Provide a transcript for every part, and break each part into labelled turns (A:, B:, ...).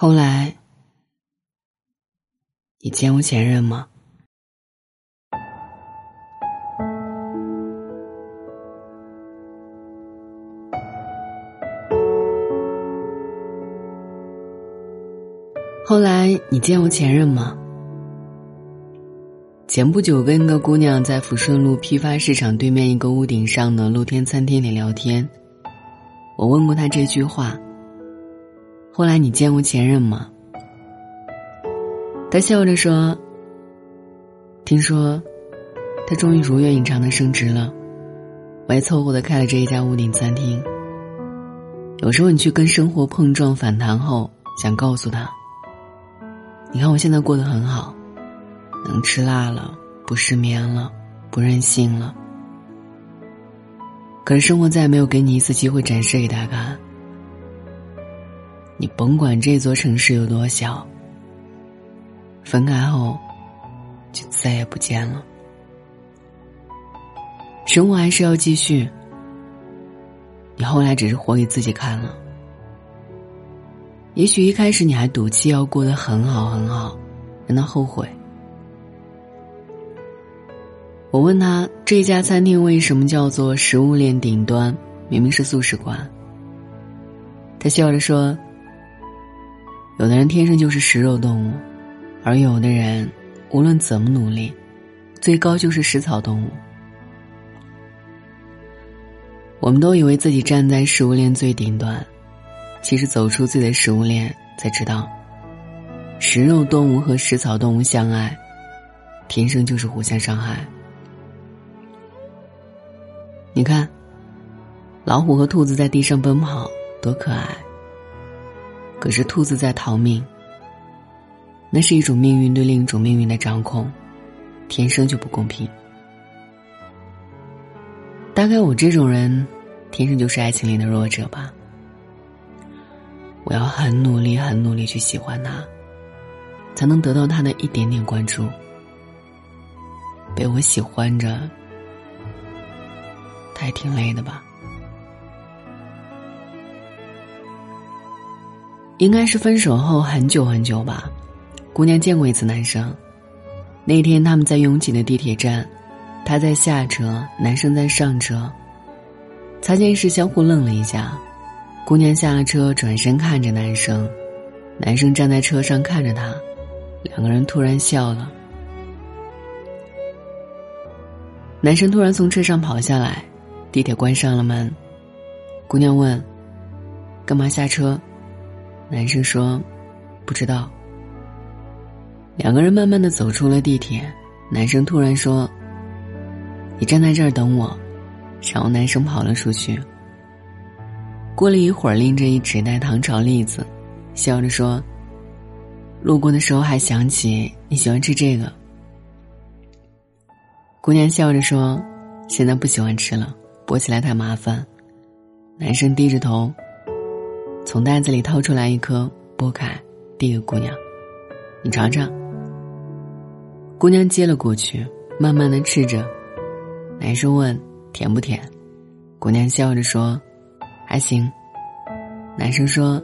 A: 后来，你见过前任吗？后来，你见过前任吗？前不久跟一个姑娘在抚顺路批发市场对面一个屋顶上的露天餐厅里聊天，我问过她这句话。后来你见过前任吗？他笑着说：“听说，他终于如愿以偿的升职了，我还凑合的开了这一家屋顶餐厅。有时候你去跟生活碰撞反弹后，想告诉他：你看我现在过得很好，能吃辣了，不失眠了，不任性了。可是生活再也没有给你一次机会展示给他看。”你甭管这座城市有多小，分开后就再也不见了。生活还是要继续。你后来只是活给自己看了。也许一开始你还赌气要过得很好很好，让他后悔。我问他这家餐厅为什么叫做食物链顶端，明明是素食馆。他笑着说。有的人天生就是食肉动物，而有的人无论怎么努力，最高就是食草动物。我们都以为自己站在食物链最顶端，其实走出自己的食物链，才知道，食肉动物和食草动物相爱，天生就是互相伤害。你看，老虎和兔子在地上奔跑，多可爱。可是兔子在逃命。那是一种命运对另一种命运的掌控，天生就不公平。大概我这种人，天生就是爱情里的弱者吧。我要很努力、很努力去喜欢他，才能得到他的一点点关注。被我喜欢着，他也挺累的吧。应该是分手后很久很久吧，姑娘见过一次男生。那天他们在拥挤的地铁站，他在下车，男生在上车。擦肩时相互愣了一下，姑娘下了车，转身看着男生，男生站在车上看着她，两个人突然笑了。男生突然从车上跑下来，地铁关上了门，姑娘问：“干嘛下车？”男生说：“不知道。”两个人慢慢的走出了地铁。男生突然说：“你站在这儿等我。”然后男生跑了出去。过了一会儿，拎着一纸袋糖炒栗子，笑着说：“路过的时候还想起你喜欢吃这个。”姑娘笑着说：“现在不喜欢吃了，剥起来太麻烦。”男生低着头。从袋子里掏出来一颗，剥开，递给姑娘：“你尝尝。”姑娘接了过去，慢慢的吃着。男生问：“甜不甜？”姑娘笑着说：“还行。”男生说：“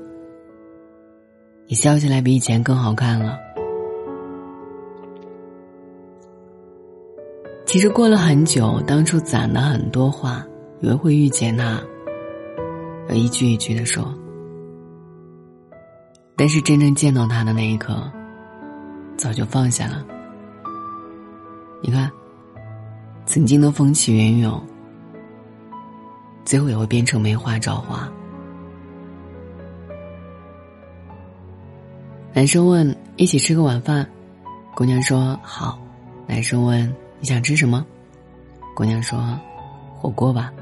A: 你笑起来比以前更好看了。”其实过了很久，当初攒了很多话，以为会遇见他，有一句一句的说。但是真正见到他的那一刻，早就放下了。你看，曾经的风起云涌，最后也会变成梅花照花。男生问：“一起吃个晚饭？”姑娘说：“好。”男生问：“你想吃什么？”姑娘说：“火锅吧。”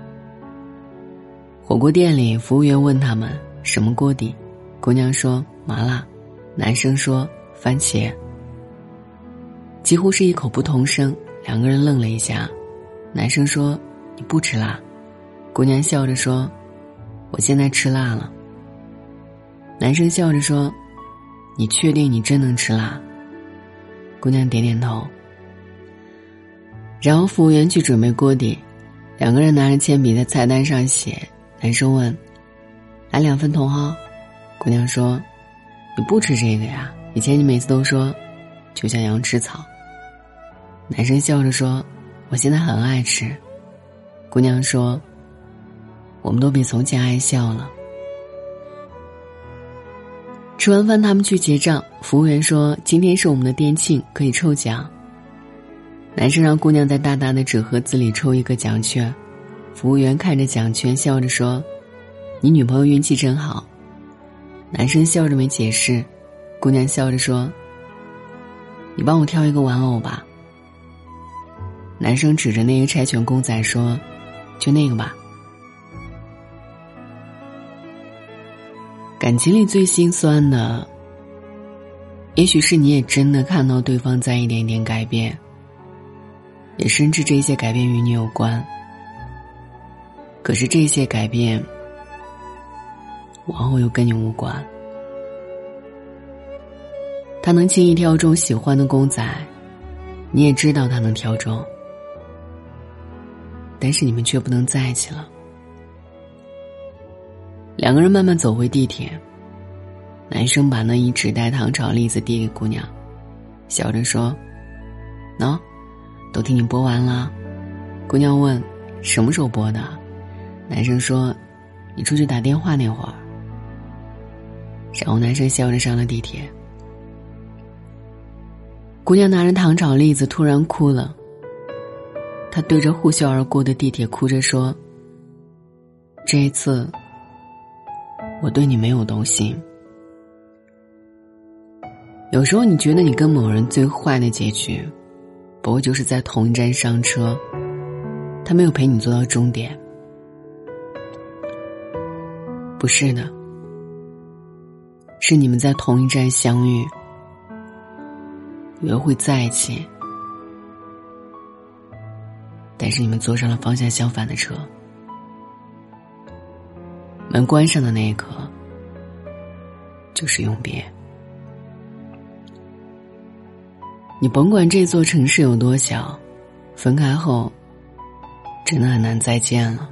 A: 火锅店里，服务员问他们：“什么锅底？”姑娘说。麻辣，男生说番茄。几乎是一口不同声，两个人愣了一下。男生说：“你不吃辣。”姑娘笑着说：“我现在吃辣了。”男生笑着说：“你确定你真能吃辣？”姑娘点点头。然后服务员去准备锅底，两个人拿着铅笔在菜单上写。男生问：“来两份茼蒿？”姑娘说。你不吃这个呀？以前你每次都说，就像羊吃草。男生笑着说：“我现在很爱吃。”姑娘说：“我们都比从前爱笑了。”吃完饭，他们去结账。服务员说：“今天是我们的店庆，可以抽奖。”男生让姑娘在大大的纸盒子里抽一个奖券。服务员看着奖券，笑着说：“你女朋友运气真好。”男生笑着没解释。姑娘笑着说：“你帮我挑一个玩偶吧。”男生指着那个柴犬公仔说：“就那个吧。”感情里最心酸的，也许是你也真的看到对方在一点点改变，也深知这些改变与你有关。可是这些改变，往后又跟你无关。他能轻易挑中喜欢的公仔，你也知道他能挑中，但是你们却不能在一起了。两个人慢慢走回地铁，男生把那一纸袋糖炒栗子递给姑娘，笑着说：“喏，都替你剥完了。”姑娘问：“什么时候剥的？”男生说：“你出去打电话那会儿。”然后男生笑着上了地铁。姑娘拿着糖炒栗子，突然哭了。她对着呼啸而过的地铁哭着说：“这一次。”我对你没有动心。有时候你觉得你跟某人最坏的结局，不过就是在同一站上车，他没有陪你坐到终点。不是的，是你们在同一站相遇，以为会在一起，但是你们坐上了方向相反的车。门关上的那一刻，就是永别。你甭管这座城市有多小，分开后，真的很难再见了。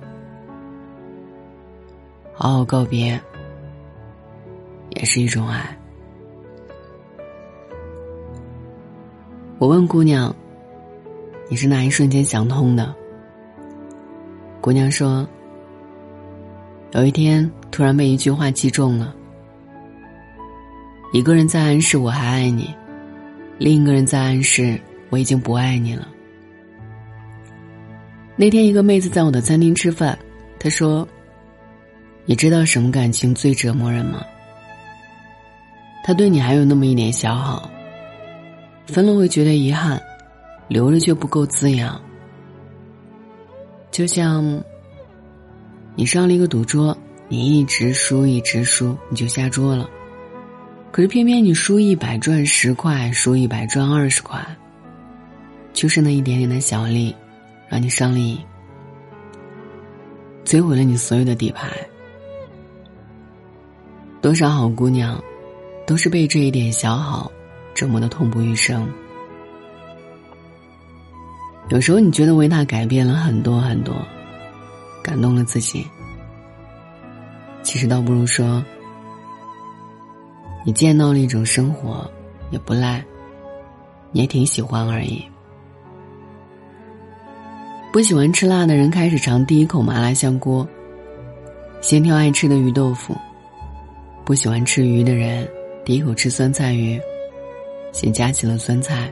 A: 好好告别，也是一种爱。我问姑娘：“你是哪一瞬间想通的？”姑娘说。有一天，突然被一句话击中了。一个人在暗示我还爱你，另一个人在暗示我已经不爱你了。那天，一个妹子在我的餐厅吃饭，她说：“你知道什么感情最折磨人吗？他对你还有那么一点小好，分了会觉得遗憾，留着却不够滋养，就像……”你上了一个赌桌，你一直输，一直输，你就下桌了。可是偏偏你输一百赚十块，输一百赚二十块。就是那一点点的小利，让你上了瘾，摧毁了你所有的底牌。多少好姑娘，都是被这一点小好折磨的痛不欲生。有时候你觉得为他改变了很多很多。感动了自己，其实倒不如说，你见到了一种生活，也不赖，你也挺喜欢而已。不喜欢吃辣的人开始尝第一口麻辣香锅，先挑爱吃的鱼豆腐；不喜欢吃鱼的人，第一口吃酸菜鱼，先夹起了酸菜。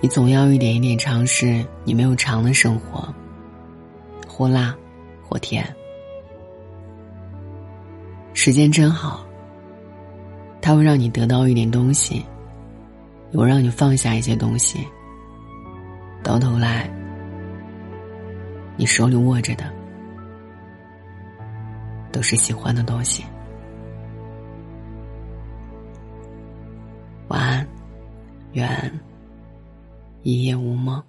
A: 你总要一点一点尝试你没有尝的生活。或辣，或甜。时间真好，它会让你得到一点东西，也会让你放下一些东西。到头来，你手里握着的都是喜欢的东西。愿一夜无梦。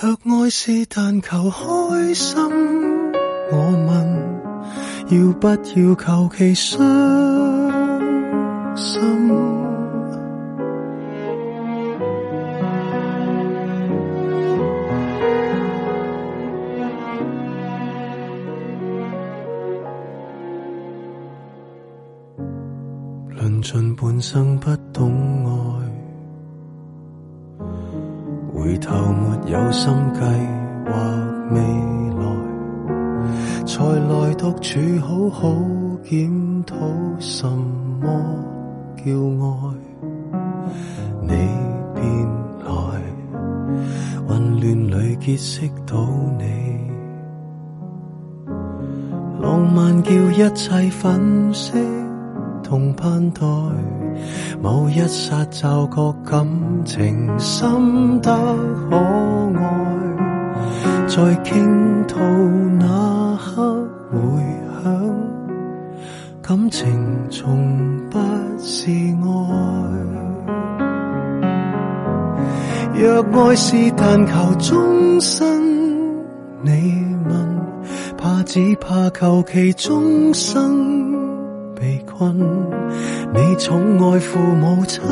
B: 若爱是但求开心，我问要不要求其伤心？尽尽半生不心计或未来，才来独处好好检讨什么叫爱。你便来，混乱里结识到你，浪漫叫一切粉饰。同盼待，某一刹就觉感情深得可爱，在倾吐那刻回响，感情从不是爱。若爱是但求终身，你问，怕只怕求其终生。被困，你宠爱父母亲，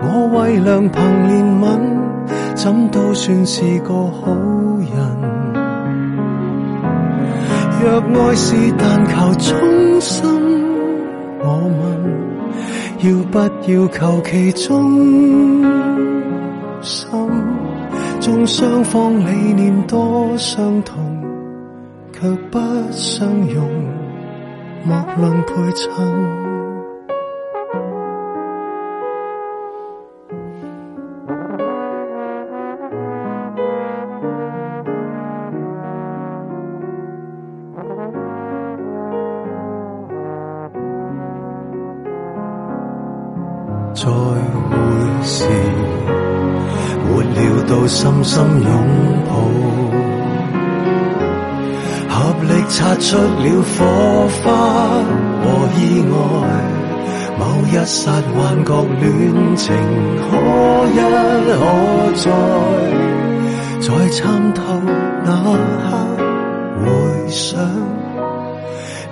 B: 我为良朋怜悯，怎都算是个好人。若爱是但求忠心，我问，要不要求其忠心？纵双方理念多相同，却不相容。莫论配衬，用心拥抱。合力擦出了火花和意外，某一刹幻觉恋情可一可再，在参透那刻回想，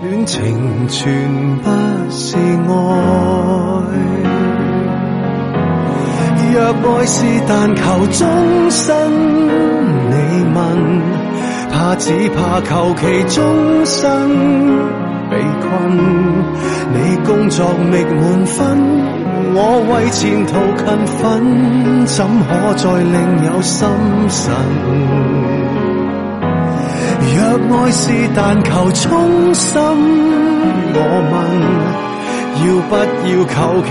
B: 恋情全不是爱。若爱是但求终身，你问？怕只怕求其终生被困，你工作觅满分，我为前途勤奋，怎可再另有心神？若爱是但求衷心，我问，要不要求其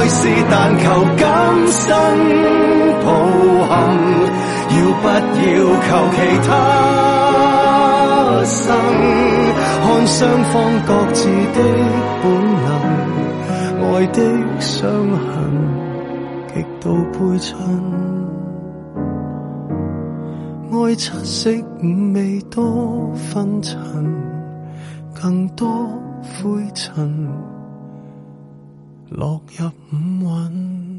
B: 爱是但求今生抱憾，要不要求其他生？看双方各自的本能，爱的伤痕极度配衬，爱七色五味多分尘，更多灰尘。落入五蕴。